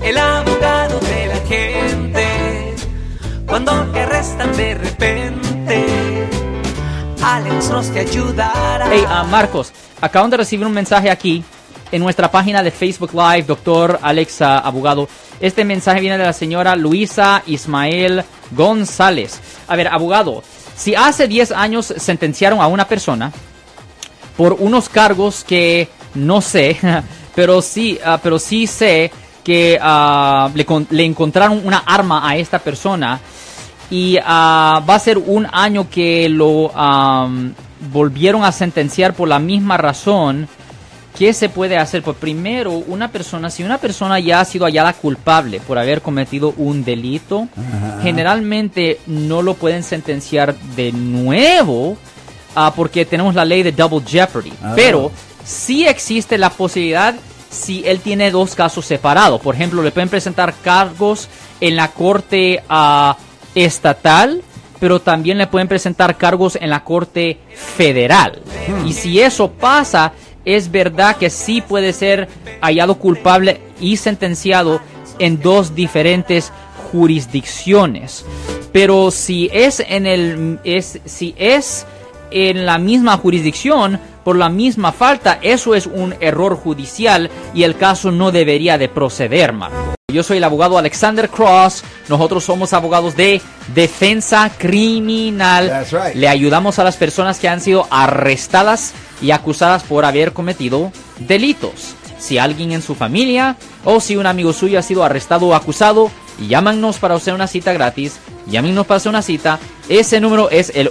El abogado de la gente. Cuando te arrestan de repente, Alex Cross te ayudará. Hey, ah, Marcos, acaban de recibir un mensaje aquí en nuestra página de Facebook Live, doctor Alex ah, Abogado. Este mensaje viene de la señora Luisa Ismael González. A ver, abogado, si hace 10 años sentenciaron a una persona por unos cargos que no sé, pero sí, ah, pero sí sé que ah, le, con- le encontraron una arma a esta persona y ah, va a ser un año que lo am, volvieron a sentenciar por la misma razón. ¿Qué se puede hacer? Pues primero, una persona, si una persona ya ha sido hallada culpable por haber cometido un delito, generalmente no lo pueden sentenciar de nuevo porque tenemos la ley de double jeopardy. Ah. Pero sí existe la posibilidad si él tiene dos casos separados. Por ejemplo, le pueden presentar cargos en la corte ah, estatal, pero también le pueden presentar cargos en la corte federal. Y si eso pasa, es verdad que sí puede ser hallado culpable y sentenciado en dos diferentes jurisdicciones. Pero si es en el es si es en la misma jurisdicción por la misma falta, eso es un error judicial y el caso no debería de proceder, Marco. Yo soy el abogado Alexander Cross. Nosotros somos abogados de defensa criminal. Right. Le ayudamos a las personas que han sido arrestadas y acusadas por haber cometido delitos. Si alguien en su familia o si un amigo suyo ha sido arrestado o acusado, llámanos para hacer una cita gratis. Llámenos para hacer una cita. Ese número es el